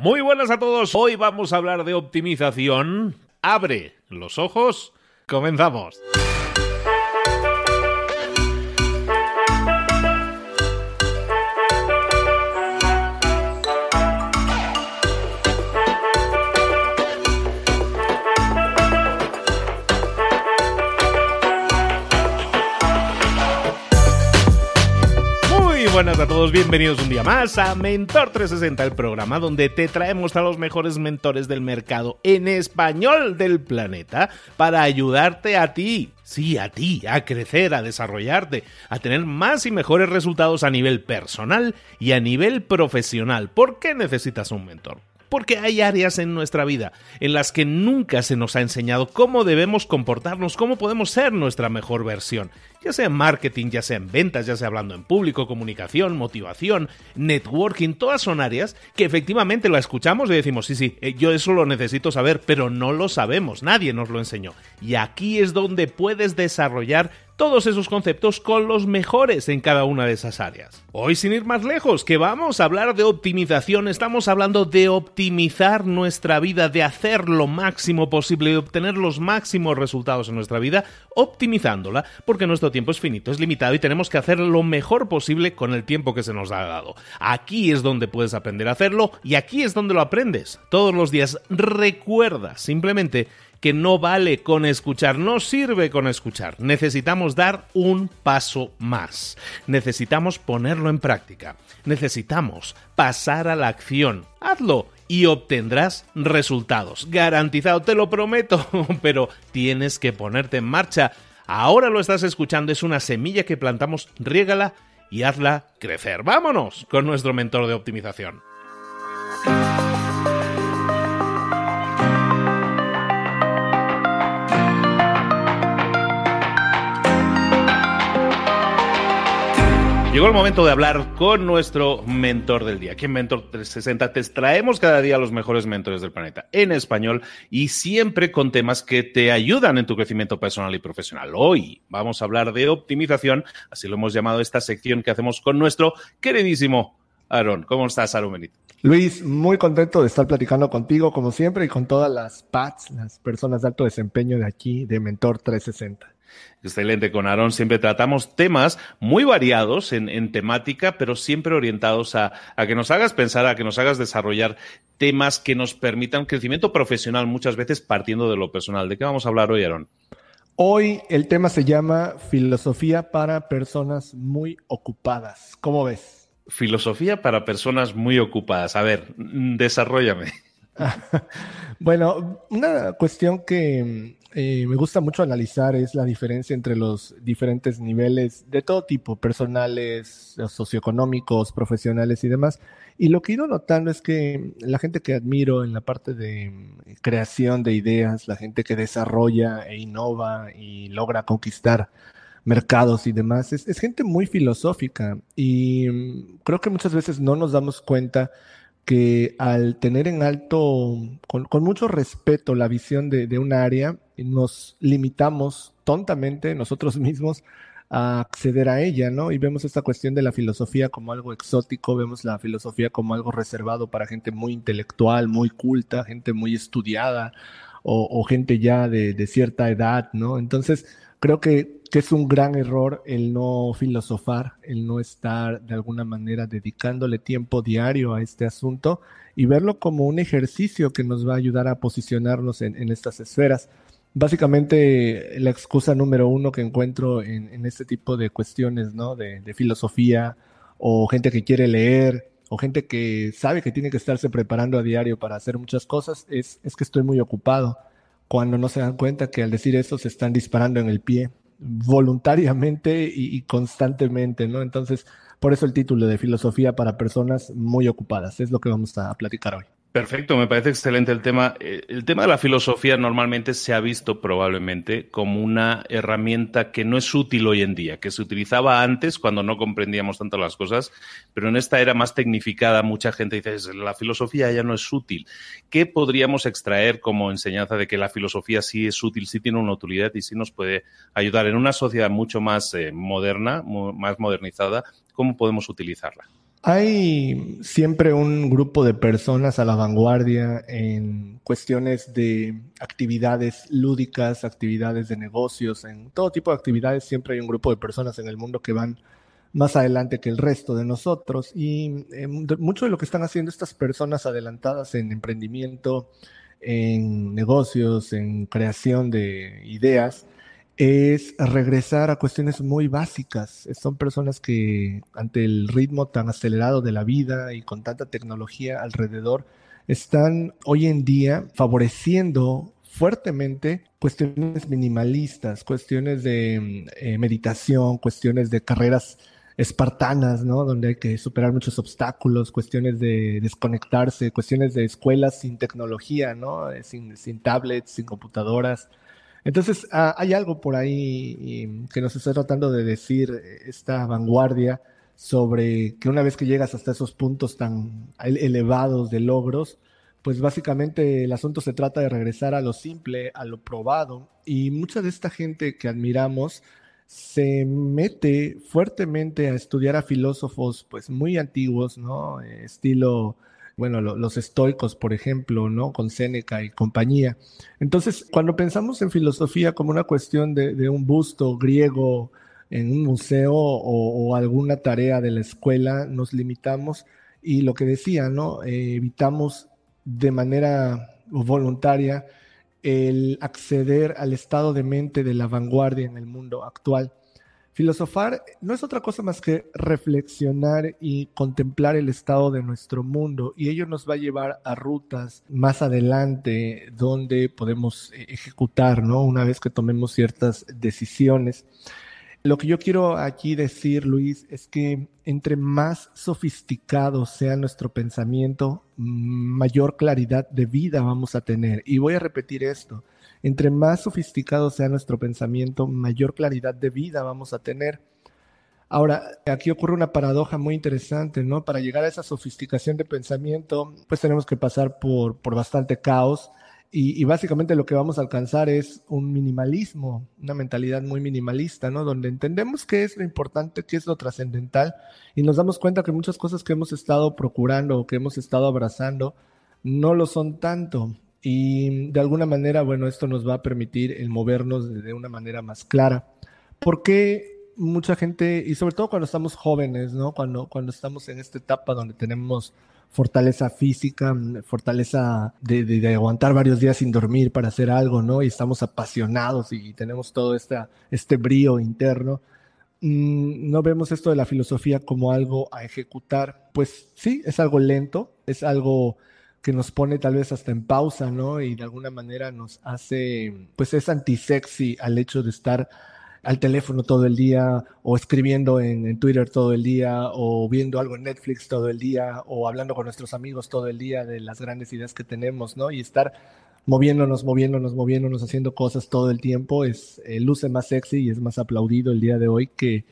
Muy buenas a todos. Hoy vamos a hablar de optimización. Abre los ojos. Comenzamos. Buenas a todos, bienvenidos un día más a Mentor 360, el programa donde te traemos a los mejores mentores del mercado en español del planeta para ayudarte a ti, sí, a ti, a crecer, a desarrollarte, a tener más y mejores resultados a nivel personal y a nivel profesional. ¿Por qué necesitas un mentor? Porque hay áreas en nuestra vida en las que nunca se nos ha enseñado cómo debemos comportarnos, cómo podemos ser nuestra mejor versión, ya sea en marketing, ya sea en ventas, ya sea hablando en público, comunicación, motivación, networking, todas son áreas que efectivamente lo escuchamos y decimos, sí, sí, eh, yo eso lo necesito saber, pero no lo sabemos, nadie nos lo enseñó. Y aquí es donde puedes desarrollar todos esos conceptos con los mejores en cada una de esas áreas. Hoy sin ir más lejos, que vamos a hablar de optimización, estamos hablando de optimizar nuestra vida, de hacer lo máximo posible, de obtener los máximos resultados en nuestra vida, optimizándola, porque nuestro tiempo es finito, es limitado y tenemos que hacer lo mejor posible con el tiempo que se nos ha dado. Aquí es donde puedes aprender a hacerlo y aquí es donde lo aprendes. Todos los días recuerda simplemente que no vale con escuchar, no sirve con escuchar. Necesitamos dar un paso más. Necesitamos ponerlo en práctica. Necesitamos pasar a la acción. Hazlo y obtendrás resultados. Garantizado, te lo prometo, pero tienes que ponerte en marcha. Ahora lo estás escuchando, es una semilla que plantamos, riégala y hazla crecer. Vámonos con nuestro mentor de optimización. Llegó el momento de hablar con nuestro mentor del día. Aquí en Mentor 360 te traemos cada día los mejores mentores del planeta en español y siempre con temas que te ayudan en tu crecimiento personal y profesional. Hoy vamos a hablar de optimización, así lo hemos llamado esta sección que hacemos con nuestro queridísimo Aaron. ¿Cómo estás, Aaron Benito? Luis, muy contento de estar platicando contigo, como siempre, y con todas las PATs, las personas de alto desempeño de aquí, de Mentor 360. Excelente, con Aaron siempre tratamos temas muy variados en, temática, pero siempre orientados a, que nos hagas pensar, a que nos hagas desarrollar temas que nos permitan crecimiento profesional, muchas veces partiendo de lo personal. ¿De qué vamos a hablar hoy, Aaron? Hoy el tema se llama filosofía para personas muy ocupadas. ¿Cómo ves? Filosofía para personas muy ocupadas. A ver, desarrollame. bueno, una cuestión que eh, me gusta mucho analizar es la diferencia entre los diferentes niveles de todo tipo, personales, socioeconómicos, profesionales y demás. Y lo que he ido notando es que la gente que admiro en la parte de mm, creación de ideas, la gente que desarrolla e innova y logra conquistar mercados y demás, es, gente muy filosófica y mm, creo que muchas veces no nos damos cuenta que al tener en alto, con, mucho respeto, la visión de un área, nos limitamos tontamente nosotros mismos a acceder a ella, ¿no? Y vemos esta cuestión de la filosofía como algo exótico, vemos la filosofía como algo reservado para gente muy intelectual, muy culta, gente muy estudiada o, gente ya de, cierta edad, ¿no? Entonces, creo que, que, es un gran error el no filosofar, el no estar de alguna manera dedicándole tiempo diario a este asunto y verlo como un ejercicio que nos va a ayudar a posicionarnos en, en estas esferas. Básicamente, la excusa número uno que encuentro en, este tipo de cuestiones, ¿no? De, filosofía, o gente que quiere leer, o gente que sabe que tiene que estarse preparando a diario para hacer muchas cosas, es, es que estoy muy ocupado. Cuando no se dan cuenta que al decir eso se están disparando en el pie voluntariamente y, y constantemente, ¿no? Entonces, por eso el título de filosofía para personas muy ocupadas, es lo que vamos a platicar hoy. Perfecto, me parece excelente el tema. Eh, el tema de la filosofía normalmente se ha visto probablemente como una herramienta que no es útil hoy en día, que se utilizaba antes cuando no comprendíamos tanto las cosas, pero en esta era más tecnificada mucha gente dice, la filosofía ya no es útil. ¿Qué podríamos extraer como enseñanza de que la filosofía sí es útil, sí tiene una utilidad y sí nos puede ayudar en una sociedad mucho más eh, moderna, más modernizada? ¿Cómo podemos utilizarla? Hay siempre un grupo de personas a la vanguardia en cuestiones de actividades lúdicas, actividades de negocios, en todo tipo de actividades siempre hay un grupo de personas en el mundo que van más adelante que el resto de nosotros. Y eh, mucho de lo que están haciendo estas personas adelantadas en emprendimiento, en negocios, en creación de ideas, es regresar a cuestiones muy básicas. Son personas que ante el ritmo tan acelerado de la vida y con tanta tecnología alrededor, están hoy en día favoreciendo fuertemente cuestiones minimalistas, cuestiones de eh, meditación, cuestiones de carreras espartanas, ¿no? Donde hay que superar muchos obstáculos, cuestiones de desconectarse, cuestiones de escuelas sin tecnología, ¿no? Eh, sin, sin tablets, sin computadoras, entonces, ah, hay algo por ahí que nos está tratando de decir esta vanguardia sobre que una vez que llegas hasta esos puntos tan elevados de logros, pues básicamente el asunto se trata de regresar a lo simple, a lo probado. Y mucha de esta gente que admiramos se mete fuertemente a estudiar a filósofos pues muy antiguos, ¿no? Estilo bueno, los estoicos, por ejemplo, ¿no? Con Séneca y compañía. Entonces, cuando pensamos en filosofía como una cuestión de, un busto griego en un museo o, alguna tarea de la escuela, nos limitamos y lo que decía, ¿no? Eh, evitamos de manera voluntaria el acceder al estado de mente de la vanguardia en el mundo actual. Filosofar no es otra cosa más que reflexionar y contemplar el estado de nuestro mundo y ello nos va a llevar a rutas más adelante donde podemos eh, ejecutar, ¿no? Una vez que tomemos ciertas decisiones. Lo que yo quiero aquí decir, Luis, es que entre más sofisticado sea nuestro pensamiento, mayor claridad de vida vamos a tener. Y voy a repetir esto entre más sofisticado sea nuestro pensamiento, mayor claridad de vida vamos a tener. Ahora, aquí ocurre una paradoja muy interesante, ¿no? Para llegar a esa sofisticación de pensamiento, pues tenemos que pasar por, por bastante caos y, y, básicamente lo que vamos a alcanzar es un minimalismo, una mentalidad muy minimalista, ¿no? Donde entendemos qué es lo importante, qué es lo trascendental y nos damos cuenta que muchas cosas que hemos estado procurando o que hemos estado abrazando no lo son tanto. Y de alguna manera, bueno, esto nos va a permitir el movernos de una manera más clara. Porque mucha gente, y sobre todo cuando estamos jóvenes, ¿no? Cuando, cuando estamos en esta etapa donde tenemos fortaleza física, fortaleza de, de, aguantar varios días sin dormir para hacer algo, ¿no? Y estamos apasionados y tenemos todo esta, este brío interno. Mm, no vemos esto de la filosofía como algo a ejecutar. Pues sí, es algo lento, es algo que nos pone tal vez hasta en pausa, ¿no? Y de alguna manera nos hace, pues es antisexy al hecho de estar al teléfono todo el día o escribiendo en, Twitter todo el día o viendo algo en Netflix todo el día o hablando con nuestros amigos todo el día de las grandes ideas que tenemos, ¿no? Y estar moviéndonos, moviéndonos, moviéndonos, haciendo cosas todo el tiempo es eh, luce más sexy y es más aplaudido el día de hoy que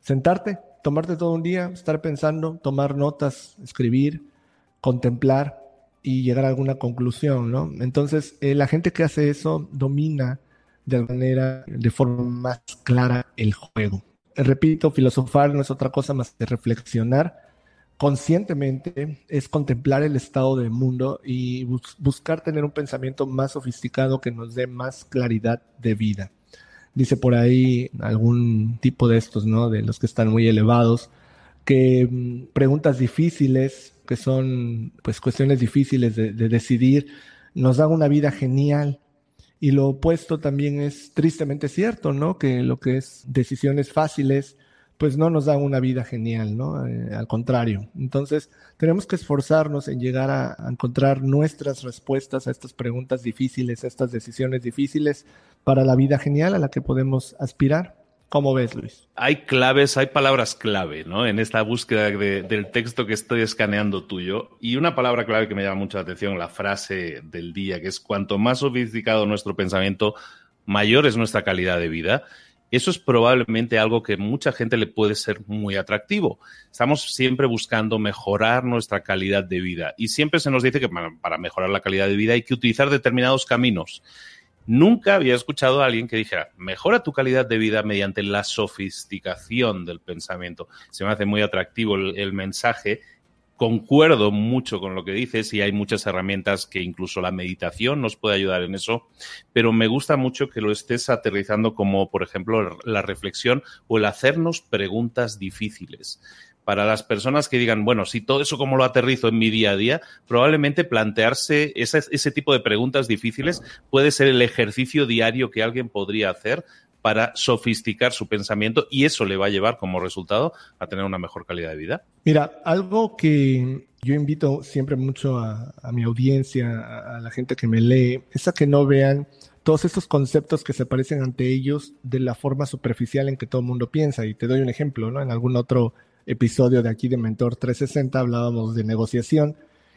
sentarte, tomarte todo un día, estar pensando, tomar notas, escribir, contemplar y llegar a alguna conclusión, ¿no? Entonces, eh, la gente que hace eso domina de manera, de forma más clara el juego. Repito, filosofar no es otra cosa más que reflexionar conscientemente, es contemplar el estado del mundo y buscar tener un pensamiento más sofisticado que nos dé más claridad de vida. Dice por ahí algún tipo de estos, ¿no? De los que están muy elevados, que mm, preguntas difíciles que son pues cuestiones difíciles de, decidir, nos dan una vida genial. Y lo opuesto también es tristemente cierto, ¿no? Que lo que es decisiones fáciles, pues no nos dan una vida genial, ¿no? Eh, al contrario. Entonces, tenemos que esforzarnos en llegar a, encontrar nuestras respuestas a estas preguntas difíciles, a estas decisiones difíciles para la vida genial a la que podemos aspirar. ¿Cómo ves, Luis? Hay claves, hay palabras clave, ¿no? En esta búsqueda del texto que estoy escaneando tuyo. Y una palabra clave que me llama mucho la atención, la frase del día, que es cuanto más sofisticado nuestro pensamiento, mayor es nuestra calidad de vida. Eso es probablemente algo que mucha gente le puede ser muy atractivo. Estamos siempre buscando mejorar nuestra calidad de vida y siempre se nos dice que para mejorar la calidad de vida hay que utilizar determinados caminos. Nunca había escuchado a alguien que dijera, mejora tu calidad de vida mediante la sofisticación del pensamiento. Se me hace muy atractivo el, mensaje concuerdo mucho con lo que dices y hay muchas herramientas que incluso la meditación nos puede ayudar en eso, pero me gusta mucho que lo estés aterrizando como, por ejemplo, la reflexión o el hacernos preguntas difíciles para las personas que digan, bueno, si todo eso como lo aterrizo en mi día a día, probablemente plantearse ese, ese tipo de preguntas difíciles puede ser el ejercicio diario que alguien podría hacer para sofisticar su pensamiento y eso le va a llevar como resultado a tener una mejor calidad de vida? Mira, algo que yo invito siempre mucho a, mi audiencia, a, a, la gente que me lee, es a que no vean todos estos conceptos que se parecen ante ellos de la forma superficial en que todo el mundo piensa. Y te doy un ejemplo, ¿no? En algún otro episodio de aquí de Mentor 360 hablábamos de negociación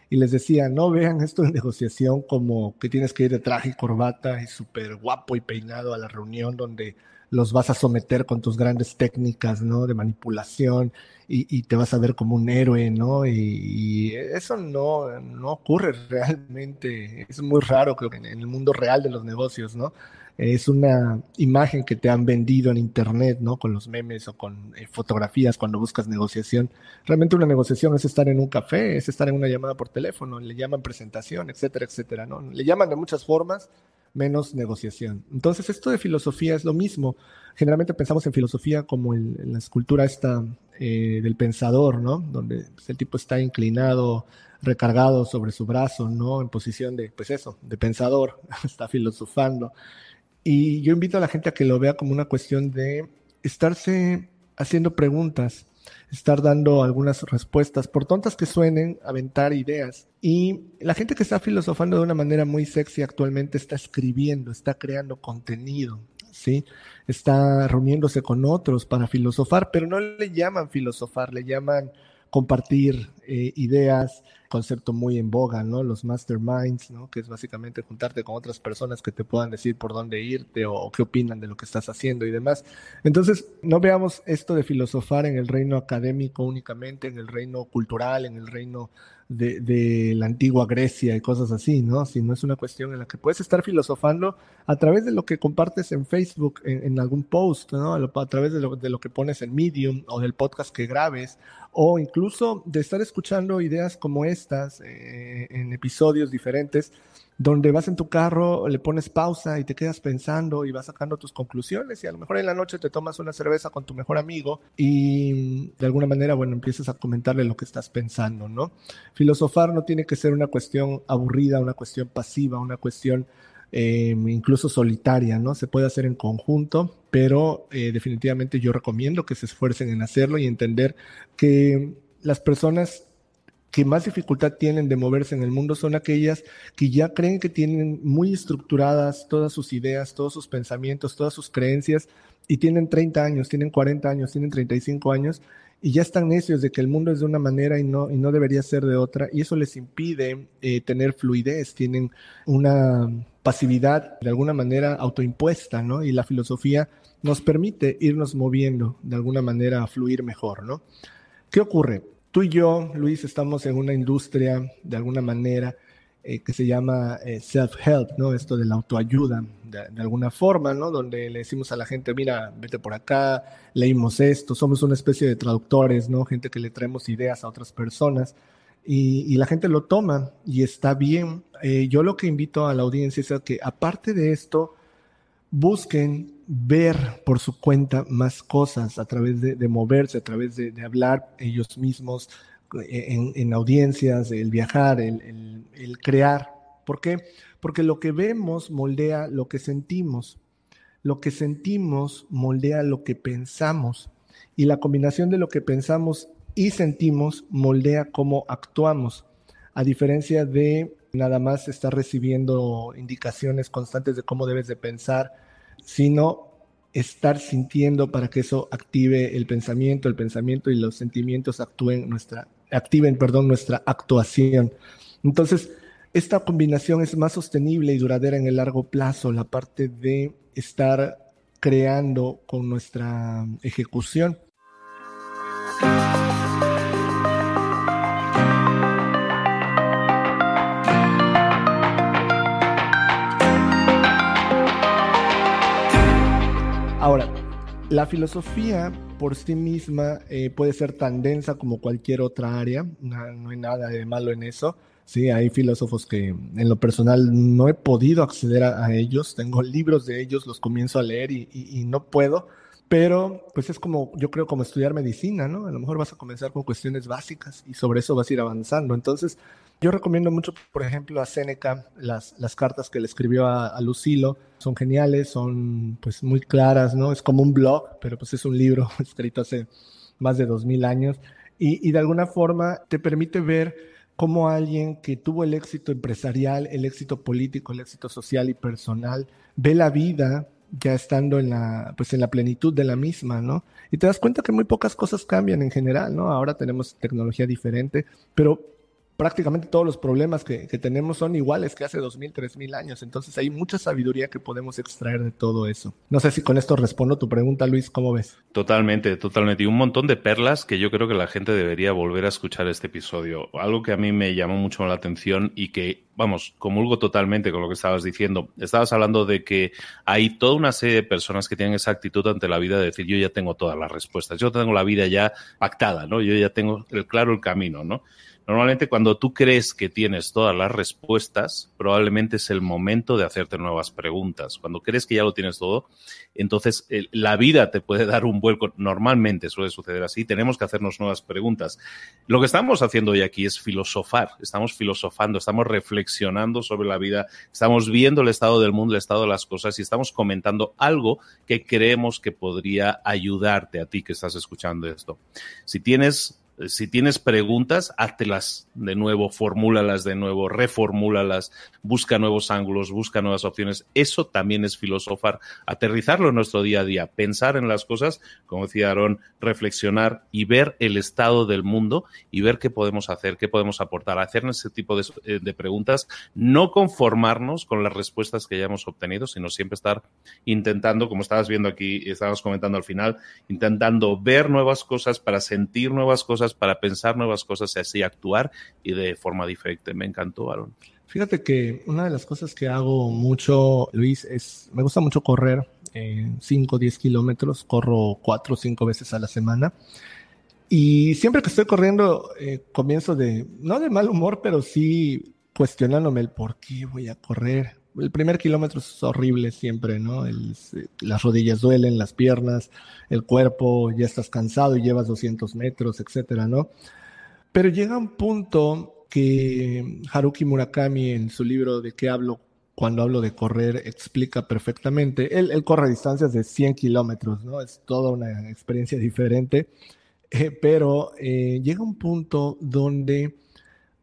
y les decía, no vean esto de negociación como que tienes que ir de traje y corbata y súper guapo y peinado a la reunión donde los vas a someter con tus grandes técnicas, ¿no? De manipulación y, te vas a ver como un héroe, ¿no? Y, eso no, no ocurre realmente. Es muy raro, creo que en el mundo real de los negocios, ¿no? Es una imagen que te han vendido en internet, ¿no? Con los memes o con eh, fotografías cuando buscas negociación. Realmente una negociación es estar en un café, es estar en una llamada por teléfono, le llaman presentación, etcétera, etcétera, ¿no? Le llaman de muchas formas, menos negociación. Entonces, esto de filosofía es lo mismo. Generalmente pensamos en filosofía como en, la escultura esta eh, del pensador, ¿no? Donde pues, el tipo está inclinado, recargado sobre su brazo, ¿no? En posición de, pues eso, de pensador, está filosofando. Y yo invito a la gente a que lo vea como una cuestión de estarse haciendo preguntas, estar dando algunas respuestas, por tontas que suenen, aventar ideas. Y la gente que está filosofando de una manera muy sexy actualmente está escribiendo, está creando contenido, ¿sí? Está reuniéndose con otros para filosofar, pero no le llaman filosofar, le llaman compartir eh, ideas, concepto muy en boga, ¿no? Los masterminds, ¿no? Que es básicamente juntarte con otras personas que te puedan decir por dónde irte o, qué opinan de lo que estás haciendo y demás. Entonces, no veamos esto de filosofar en el reino académico únicamente, en el reino cultural, en el reino de, la antigua Grecia y cosas así, ¿no? Sino es una cuestión en la que puedes estar filosofando a través de lo que compartes en Facebook, en, algún post, ¿no? A, través de lo, de lo que pones en Medium o del podcast que grabes, o incluso de estar escuchando ideas como estas eh, en episodios diferentes donde vas en tu carro, le pones pausa y te quedas pensando y vas sacando tus conclusiones y a lo mejor en la noche te tomas una cerveza con tu mejor amigo y de alguna manera, bueno, empiezas a comentarle lo que estás pensando, ¿no? Filosofar no tiene que ser una cuestión aburrida, una cuestión pasiva, una cuestión eh, incluso solitaria, ¿no? Se puede hacer en conjunto, pero eh, definitivamente yo recomiendo que se esfuercen en hacerlo y entender que las personas que más dificultad tienen de moverse en el mundo son aquellas que ya creen que tienen muy estructuradas todas sus ideas, todos sus pensamientos, todas sus creencias y tienen 30 años, tienen 40 años, tienen 35 años y ya están necios de que el mundo es de una manera y no, y no debería ser de otra y eso les impide eh, tener fluidez, tienen una pasividad de alguna manera autoimpuesta, ¿no? Y la filosofía nos permite irnos moviendo de alguna manera a fluir mejor, ¿no? ¿Qué ocurre? Tú y yo, Luis, estamos en una industria de alguna manera eh, que se llama eh, self-help, ¿no? Esto de la autoayuda, de, alguna forma, ¿no? Donde le decimos a la gente, mira, vete por acá, leímos esto, somos una especie de traductores, ¿no? Gente que le traemos ideas a otras personas y, la gente lo toma y está bien. Eh, yo lo que invito a la audiencia es a que, aparte de esto, busquen ver por su cuenta más cosas a través de, moverse, a través de, hablar ellos mismos eh, en, audiencias, el viajar, el, el, crear. ¿Por qué? Porque lo que vemos moldea lo que sentimos. Lo que sentimos moldea lo que pensamos. Y la combinación de lo que pensamos y sentimos moldea cómo actuamos. A diferencia de nada más estar recibiendo indicaciones constantes de cómo debes de pensar, sino estar sintiendo para que eso active el pensamiento, el pensamiento y los sentimientos actúen nuestra, activen, perdón, nuestra actuación. Entonces, esta combinación es más sostenible y duradera en el largo plazo, la parte de estar creando con nuestra ejecución. La filosofía por sí misma eh, puede ser tan densa como cualquier otra área, no, hay nada de malo en eso. Sí, hay filósofos que en lo personal no he podido acceder a, ellos, tengo libros de ellos, los comienzo a leer y no puedo, pero pues es como, yo creo, como estudiar medicina, ¿no? A lo mejor vas a comenzar con cuestiones básicas y sobre eso vas a ir avanzando. Entonces, yo recomiendo mucho, por ejemplo, a Seneca, las, las cartas que le escribió a, Lucilo, son geniales, son pues muy claras, ¿no? Es como un blog, pero pues es un libro escrito hace más de dos mil años y, y de alguna forma te permite ver cómo alguien que tuvo el éxito empresarial, el éxito político, el éxito social y personal, ve la vida ya estando en la, pues en la plenitud de la misma, ¿no? Y te das cuenta que muy pocas cosas cambian en general, ¿no? Ahora tenemos tecnología diferente, pero prácticamente todos los problemas que, tenemos son iguales que hace dos mil, tres mil años. Entonces hay mucha sabiduría que podemos extraer de todo eso. No sé si con esto respondo tu pregunta, Luis, ¿cómo ves? Totalmente, totalmente. Y un montón de perlas que yo creo que la gente debería volver a escuchar este episodio. Algo que a mí me llamó mucho la atención y que, vamos, comulgo totalmente con lo que estabas diciendo. Estabas hablando de que hay toda una serie de personas que tienen esa actitud ante la vida de decir, yo ya tengo todas las respuestas, yo tengo la vida ya pactada, ¿no? Yo ya tengo el, claro el camino, ¿no? Normalmente cuando tú crees que tienes todas las respuestas, probablemente es el momento de hacerte nuevas preguntas. Cuando crees que ya lo tienes todo, entonces la vida te puede dar un vuelco. Normalmente suele suceder así. Tenemos que hacernos nuevas preguntas. Lo que estamos haciendo hoy aquí es filosofar. Estamos filosofando, estamos reflexionando sobre la vida, estamos viendo el estado del mundo, el estado de las cosas y estamos comentando algo que creemos que podría ayudarte a ti que estás escuchando esto. Si tienes si tienes preguntas, háztelas de nuevo, formúlalas de nuevo, reformúlalas, busca nuevos ángulos, busca nuevas opciones. Eso también es filosofar, aterrizarlo en nuestro día a día, pensar en las cosas, como decía Aarón, reflexionar y ver el estado del mundo y ver qué podemos hacer, qué podemos aportar, hacernos ese tipo de, eh, de preguntas, no conformarnos con las respuestas que ya hemos obtenido, sino siempre estar intentando, como estabas viendo aquí, estabas comentando al final, intentando ver nuevas cosas para sentir nuevas cosas para pensar nuevas cosas y así actuar y de forma diferente. Me encantó, Aaron. Fíjate que una de las cosas que hago mucho, Luis, es, me gusta mucho correr 5 o 10 kilómetros, corro 4 o 5 veces a la semana. Y siempre que estoy corriendo, eh, comienzo de, no de mal humor, pero sí cuestionándome el por qué voy a correr. El primer kilómetro es horrible siempre, ¿no? las rodillas duelen, las piernas, el cuerpo, ya estás cansado y llevas 200 metros, etcétera, ¿no? Pero llega un punto que Haruki Murakami en su libro de qué hablo cuando hablo de correr explica perfectamente. Él, corre a distancias de 100 kilómetros, ¿no? Es toda una experiencia diferente, eh, pero eh, llega un punto donde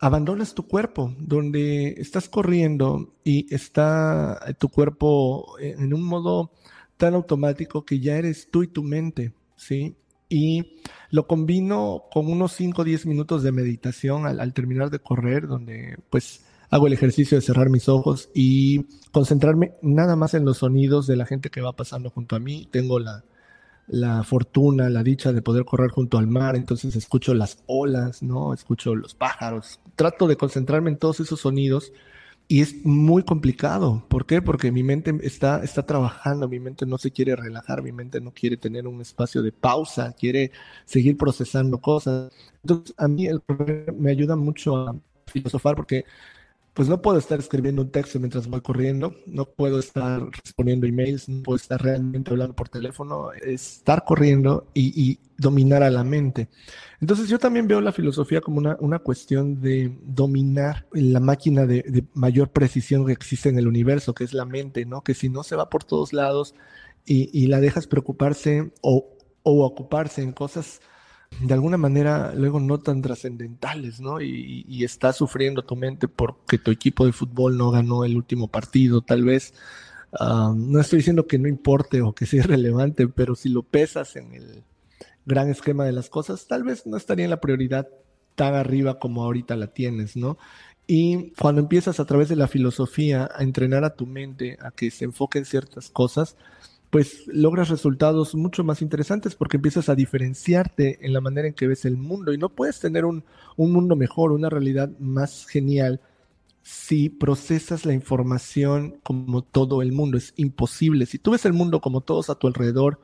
abandonas tu cuerpo, donde estás corriendo y está tu cuerpo en un modo tan automático que ya eres tú y tu mente, ¿sí? Y lo combino con unos 5 o 10 minutos de meditación al, terminar de correr, donde pues hago el ejercicio de cerrar mis ojos y concentrarme nada más en los sonidos de la gente que va pasando junto a mí. Tengo la, la fortuna, la dicha de poder correr junto al mar, entonces escucho las olas, ¿no? Escucho los pájaros. Trato de concentrarme en todos esos sonidos y es muy complicado. ¿Por qué? Porque mi mente está, está trabajando, mi mente no se quiere relajar, mi mente no quiere tener un espacio de pausa, quiere seguir procesando cosas. Entonces, a mí me ayuda mucho a filosofar porque pues no puedo estar escribiendo un texto mientras voy corriendo, no puedo estar respondiendo emails, no puedo estar realmente hablando por teléfono, estar corriendo y, dominar a la mente. Entonces yo también veo la filosofía como una, una cuestión de dominar la máquina de, mayor precisión que existe en el universo, que es la mente, ¿no? Que si no se va por todos lados y, la dejas preocuparse o, o ocuparse en cosas de alguna manera luego no tan trascendentales, ¿no? Y, y está sufriendo tu mente porque tu equipo de fútbol no ganó el último partido, tal vez. no estoy diciendo que no importe o que sea irrelevante, pero si lo pesas en el gran esquema de las cosas, tal vez no estaría en la prioridad tan arriba como ahorita la tienes, ¿no? Y cuando empiezas a través de la filosofía a entrenar a tu mente a que se enfoque en ciertas cosas, pues logras resultados mucho más interesantes porque empiezas a diferenciarte en la manera en que ves el mundo y no puedes tener un, mundo mejor, una realidad más genial si procesas la información como todo el mundo. Es imposible. Si tú ves el mundo como todos a tu alrededor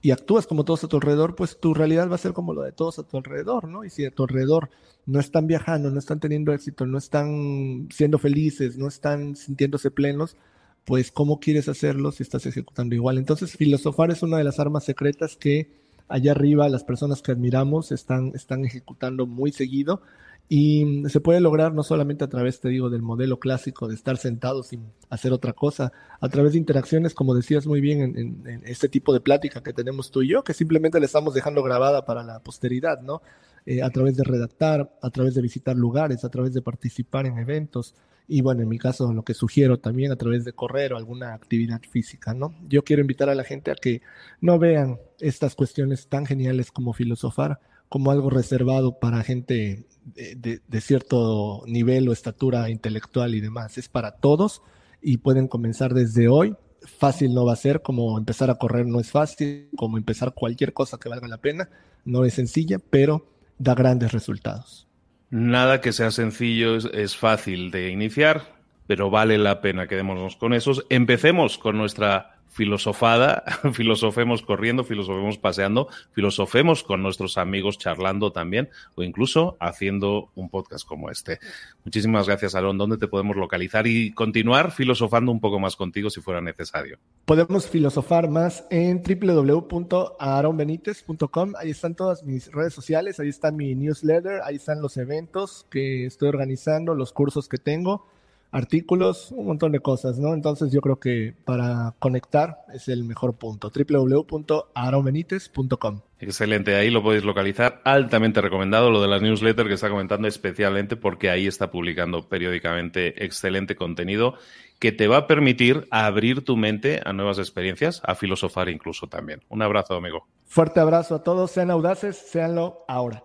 y actúas como todos a tu alrededor, pues tu realidad va a ser como lo de todos a tu alrededor, ¿no? Y si a tu alrededor no están viajando, no están teniendo éxito, no están siendo felices, no están sintiéndose plenos, pues ¿cómo quieres hacerlo si estás ejecutando igual? Entonces, filosofar es una de las armas secretas que allá arriba las personas que admiramos están, están ejecutando muy seguido y se puede lograr no solamente a través, te digo, del modelo clásico de estar sentado sin hacer otra cosa, a través de interacciones, como decías muy bien, en, este tipo de plática que tenemos tú y yo, que simplemente le estamos dejando grabada para la posteridad, ¿no? Eh, a través de redactar, a través de visitar lugares, a través de participar en eventos, y bueno, en mi caso lo que sugiero también a través de correr o alguna actividad física, ¿no? Yo quiero invitar a la gente a que no vean estas cuestiones tan geniales como filosofar como algo reservado para gente de, cierto nivel o estatura intelectual y demás. Es para todos y pueden comenzar desde hoy. Fácil no va a ser, como empezar a correr no es fácil, como empezar cualquier cosa que valga la pena, no es sencilla, pero da grandes resultados. Nada que sea sencillo es, fácil de iniciar, pero vale la pena quedémonos con esos. Empecemos con nuestra filosofada, filosofemos corriendo, filosofemos paseando, filosofemos con nuestros amigos charlando también o incluso haciendo un podcast como este. Muchísimas gracias, Aaron. ¿Dónde te podemos localizar y continuar filosofando un poco más contigo si fuera necesario? Podemos filosofar más en www.aaronbenitez.com. Ahí están todas mis redes sociales, ahí está mi newsletter, ahí están los eventos que estoy organizando, los cursos que tengo artículos, un montón de cosas, ¿no? Entonces yo creo que para conectar es el mejor punto, www.arobenitez.com. Excelente, ahí lo podéis localizar, altamente recomendado lo de las newsletters que está comentando especialmente porque ahí está publicando periódicamente excelente contenido que te va a permitir abrir tu mente a nuevas experiencias, a filosofar incluso también. Un abrazo, amigo. Fuerte abrazo a todos, sean audaces, seanlo ahora.